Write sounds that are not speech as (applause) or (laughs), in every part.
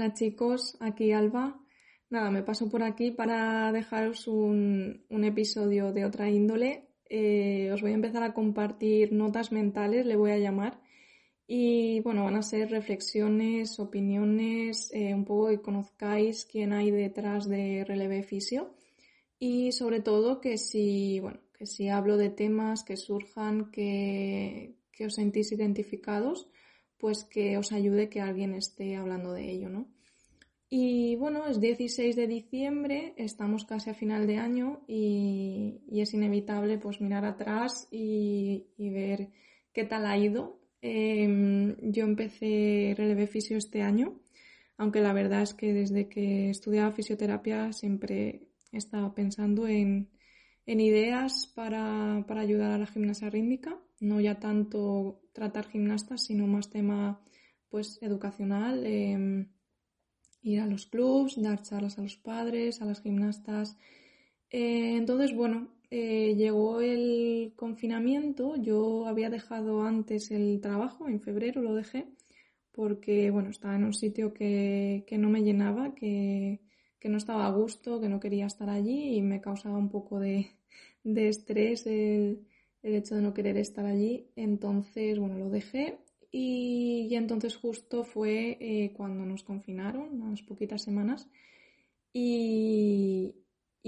Hola chicos, aquí Alba. Nada, me paso por aquí para dejaros un, episodio de otra índole. Eh, os voy a empezar a compartir notas mentales, le voy a llamar. Y bueno, van a ser reflexiones, opiniones, eh, un poco que conozcáis quién hay detrás de Releve Fisio. Y sobre todo que si, bueno, que si hablo de temas que surjan, que, que os sentís identificados, pues que os ayude que alguien esté hablando de ello, ¿no? Y bueno, es 16 de diciembre, estamos casi a final de año y, es inevitable pues mirar atrás y, ver qué tal ha ido. Em, yo empecé Relevé Fisio este año, aunque la verdad es que desde que estudiaba fisioterapia siempre estaba pensando en, ideas para, para, ayudar a la gimnasia rítmica, no ya tanto tratar gimnastas, sino más tema pues educacional. Em, ir a los clubs, dar charlas a los padres, a las gimnastas. Eh, entonces, bueno, eh, llegó el confinamiento, yo había dejado antes el trabajo, en febrero lo dejé, porque, bueno, estaba en un sitio que, no me llenaba, que, no estaba a gusto, que no quería estar allí y me causaba un poco de, estrés el, el hecho de no querer estar allí. Entonces, bueno, lo dejé y, entonces justo fue eh, cuando nos confinaron, unas poquitas semanas. Y,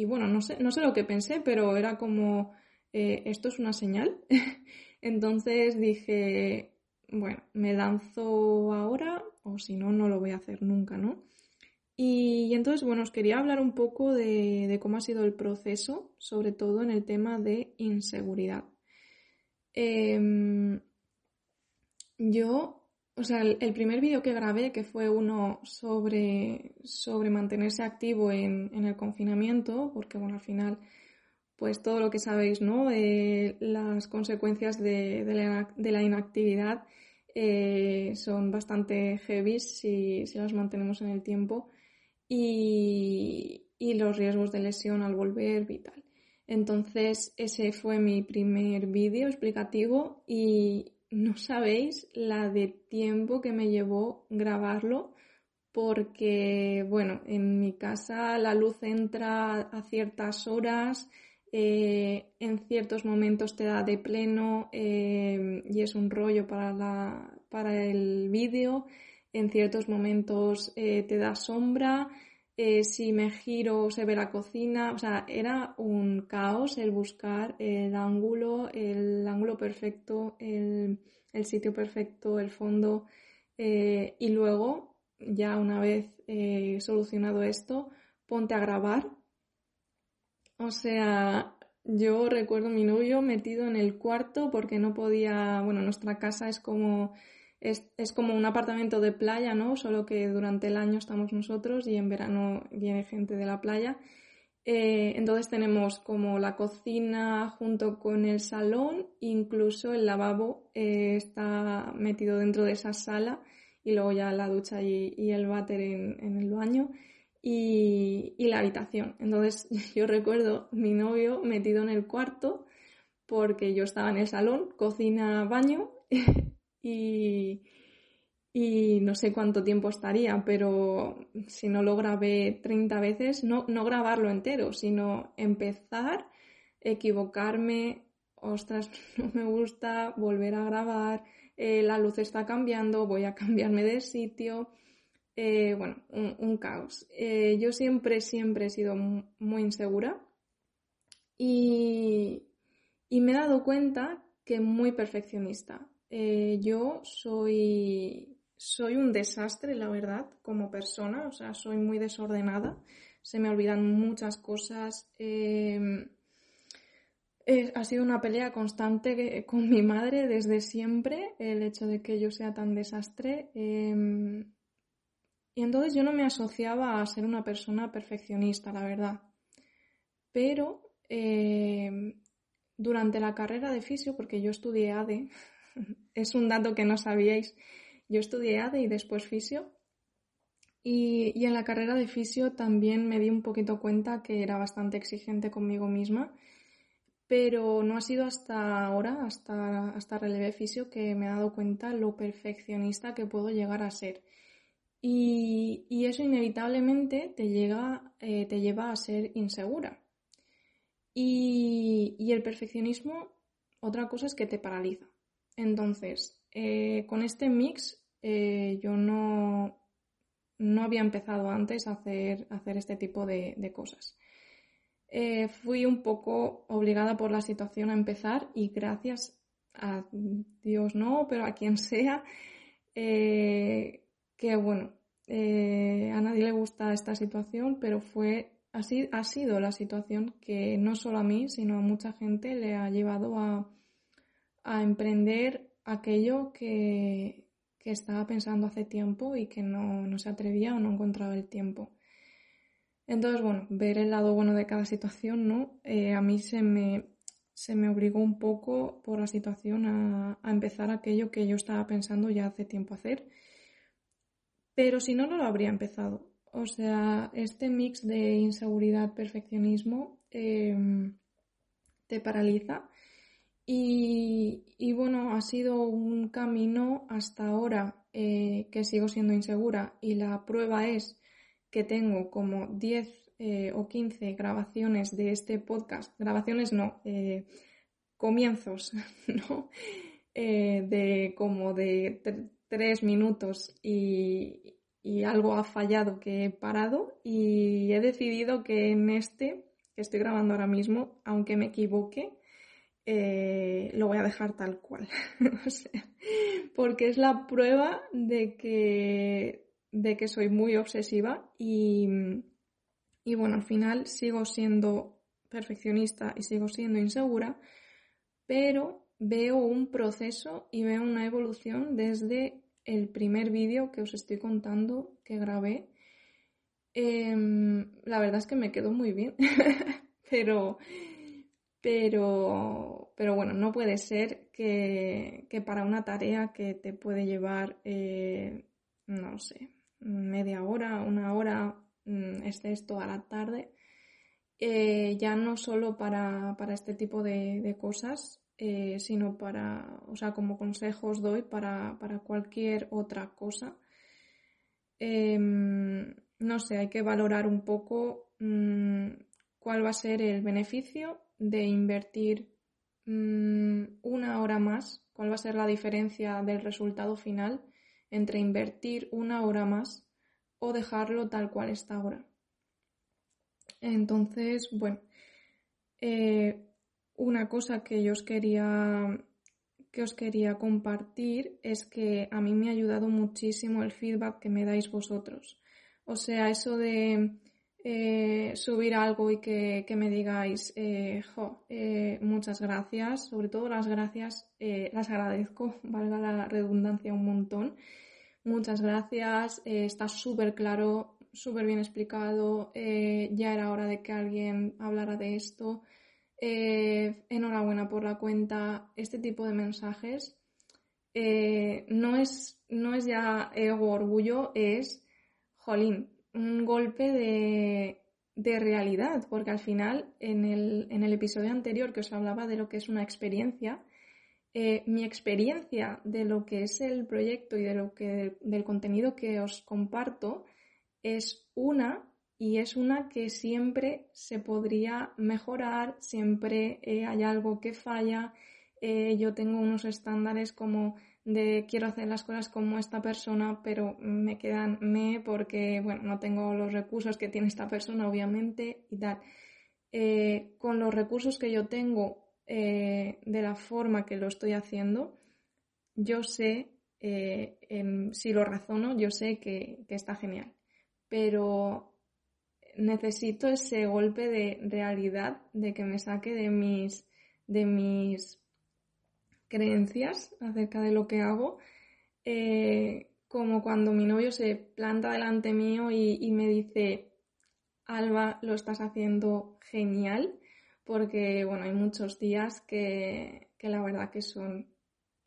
bueno, no sé, no sé lo que pensé, pero era como, eh, esto es una señal. (laughs) entonces dije, bueno, me lanzo ahora o si no, no lo voy a hacer nunca, ¿no? Y, entonces, bueno, os quería hablar un poco de, de, cómo ha sido el proceso, sobre todo en el tema de inseguridad. Eh, yo, o sea, el, primer vídeo que grabé, que fue uno sobre, sobre mantenerse activo en, el confinamiento, porque bueno, al final, pues todo lo que sabéis, ¿no? Las consecuencias de, la, inactividad eh, son bastante heavy si, si, las mantenemos en el tiempo y, y los riesgos de lesión al volver vital. Entonces, ese fue mi primer vídeo explicativo y, no sabéis la de tiempo que me llevó grabarlo porque, bueno, en mi casa la luz entra a ciertas horas, eh, en ciertos momentos te da de pleno eh, y es un rollo para, la, para el vídeo, en ciertos momentos eh, te da sombra, si me giro se ve la cocina, o sea, era un caos el buscar el ángulo, el ángulo perfecto, el, sitio perfecto, el fondo eh, y luego, ya una vez eh, solucionado esto, ponte a grabar. O sea, yo recuerdo mi novio metido en el cuarto porque no podía, bueno, nuestra casa es como es, como un apartamento de playa, ¿no? Solo que durante el año estamos nosotros y en verano viene gente de la playa. Eh, entonces tenemos como la cocina junto con el salón, incluso el lavabo eh, está metido dentro de esa sala y luego ya la ducha y, el váter en, el baño y, y, la habitación. Entonces (laughs) yo recuerdo mi novio metido en el cuarto porque yo estaba en el salón, cocina, baño y, no sé cuánto tiempo estaría, pero si no lo grabé 30 veces, no, no grabarlo entero, sino empezar, equivocarme, ostras, (laughs) no me gusta, volver a grabar, eh, la luz está cambiando, voy a cambiarme de sitio. Eh, bueno, un, caos. Eh, yo siempre, siempre he sido muy insegura y, y me he dado cuenta que muy perfeccionista. Eh, yo soy, soy un desastre, la verdad, como persona, o sea, soy muy desordenada, se me olvidan muchas cosas. Em, ha sido una pelea constante con mi madre desde siempre, el hecho de que yo sea tan desastre. Y entonces yo no me asociaba a ser una persona perfeccionista, la verdad. Pero eh, durante la carrera de fisio, porque yo estudié ADE, (laughs) es un dato que no sabíais, yo estudié ADE y después fisio. Y, y, en la carrera de fisio también me di un poquito cuenta que era bastante exigente conmigo misma, pero no ha sido hasta ahora, hasta, hasta relevé fisio, que me he dado cuenta lo perfeccionista que puedo llegar a ser. Y, y eso inevitablemente te, llega, eh, te lleva a ser insegura. Y, y, el perfeccionismo, otra cosa es que te paraliza. Entonces, eh, con este mix eh, yo no, no había empezado antes a hacer, hacer este tipo de, de cosas. Eh, fui un poco obligada por la situación a empezar y gracias a Dios no, pero a quien sea, que bueno, a nadie le gusta esta situación, pero fue así ha sido la situación que no solo a mí, sino a mucha gente le ha llevado a, a emprender aquello que, que estaba pensando hace tiempo y que no, no se atrevía o no encontraba el tiempo. Entonces, bueno, ver el lado bueno de cada situación, ¿no? Eh, a mí se me, se me obligó un poco por la situación a, empezar aquello que yo estaba pensando ya hace tiempo hacer. Pero si no, no lo habría empezado. O sea, este mix de inseguridad, perfeccionismo, eh, te paraliza y, bueno, ha sido un camino hasta ahora eh, que sigo siendo insegura y la prueba es que tengo como 10 eh, o 15 grabaciones de este podcast, grabaciones no, eh, comienzos, (laughs) ¿no? De como de 3 minutos y, y algo ha fallado que he parado y he decidido que en este que estoy grabando ahora mismo, aunque me equivoque, eh, lo voy a dejar tal cual. (laughs) o sea, porque es la prueba de que, de que soy muy obsesiva y, y bueno, al final sigo siendo perfeccionista y sigo siendo insegura, pero veo un proceso y veo una evolución desde el primer vídeo que os estoy contando que grabé. Eh, la verdad es que me quedó muy bien, (laughs) pero pero, pero bueno, no puede ser que, que para una tarea que te puede llevar, eh, no sé, media hora, una hora, mm, estés toda la tarde, eh, ya no solo para, para este tipo de, cosas, eh, sino para, o sea, como consejos doy para, para cualquier otra cosa. Em, no sé, hay que valorar un poco mmm, cuál va a ser el beneficio de invertir mmm, una hora más, cuál va a ser la diferencia del resultado final entre invertir una hora más o dejarlo tal cual está ahora. Entonces, bueno, eh, una cosa que yo quería que os quería compartir es que a mí me ha ayudado muchísimo el feedback que me dais vosotros. O sea, eso de eh, subir algo y que, me digáis, eh, jo, eh, muchas gracias, sobre todo las gracias, las agradezco, (laughs) valga la redundancia un montón. Muchas gracias, está súper claro, súper bien explicado, ya era hora de que alguien hablara de esto. enhorabuena por la cuenta, este tipo de mensajes. no, es, no es ya ego, orgullo, es, jolín, un golpe de, de realidad, porque al final en el, en el, episodio anterior que os hablaba de lo que es una experiencia, eh, mi experiencia de lo que es el proyecto y de lo que, del contenido que os comparto es una y es una que siempre se podría mejorar, siempre eh, hay algo que falla, eh, yo tengo unos estándares como de quiero hacer las cosas como esta persona, pero me quedan me porque, bueno, no tengo los recursos que tiene esta persona, obviamente, y tal. Eh, con los recursos que yo tengo, eh, de la forma que lo estoy haciendo, yo sé, eh, en, si lo razono, yo sé que, que está genial. Pero necesito ese golpe de realidad, de que me saque de mis, de mis creencias acerca de lo que hago, eh, como cuando mi novio se planta delante mío y, me dice, Alba, lo estás haciendo genial, porque bueno, hay muchos días que, que la verdad que son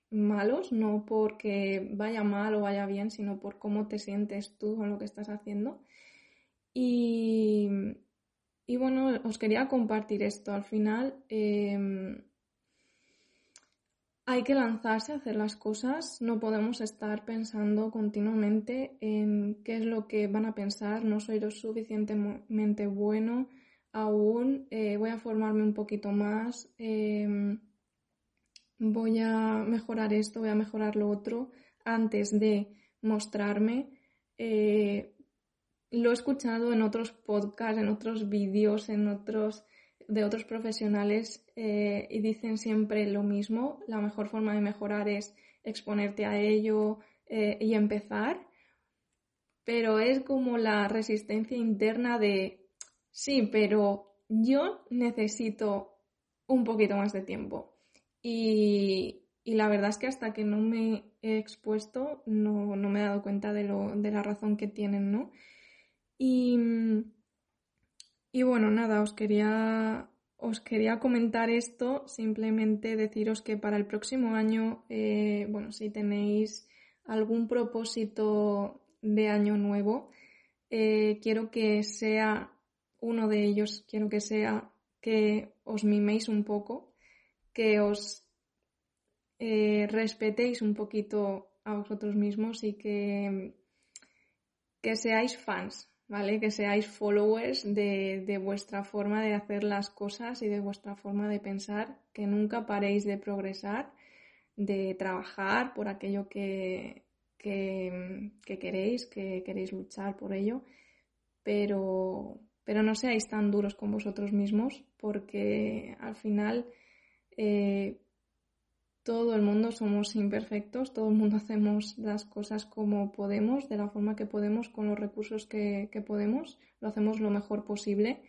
malos, no porque vaya mal o vaya bien, sino por cómo te sientes tú con lo que estás haciendo. Y, y bueno, os quería compartir esto. Al final em, hay que lanzarse a hacer las cosas, no podemos estar pensando continuamente en qué es lo que van a pensar, no soy lo suficientemente bueno aún, eh, voy a formarme un poquito más, em, voy a mejorar esto, voy a mejorar lo otro antes de mostrarme. Eh, lo he escuchado en otros podcasts, en otros vídeos, en otros de otros profesionales eh, y dicen siempre lo mismo. La mejor forma de mejorar es exponerte a ello eh, y empezar. Pero es como la resistencia interna de sí, pero yo necesito un poquito más de tiempo. Y, la verdad es que hasta que no me he expuesto no, no me he dado cuenta de, lo, de la razón que tienen, ¿no? Y, y bueno, nada, os quería, os quería comentar esto, simplemente deciros que para el próximo año, eh, bueno, si tenéis algún propósito de año nuevo, eh, quiero que sea uno de ellos, quiero que sea que os miméis un poco, que os eh, respetéis un poquito a vosotros mismos y que, que seáis fans, ¿vale? Que seáis followers de, vuestra forma de hacer las cosas y de vuestra forma de pensar, que nunca paréis de progresar, de trabajar por aquello que, que, queréis, que queréis luchar por ello, pero, pero no seáis tan duros con vosotros mismos, porque al final eh, todo el mundo somos imperfectos, todo el mundo hacemos las cosas como podemos, de la forma que podemos, con los recursos que, podemos, lo hacemos lo mejor posible.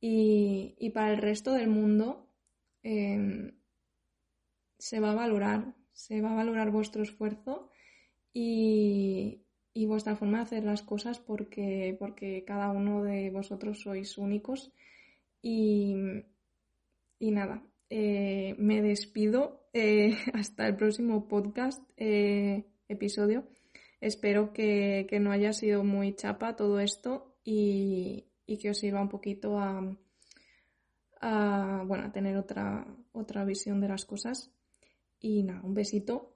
Y, para el resto del mundo em, se va a valorar, se va a valorar vuestro esfuerzo y, vuestra forma de hacer las cosas porque, porque cada uno de vosotros sois únicos. Y, y nada, eh, me despido eh, (laughs) hasta el próximo podcast, eh, episodio. Espero que, no haya sido muy chapa todo esto y, que os sirva un poquito a, bueno, a tener otra, otra visión de las cosas. Y nada, un besito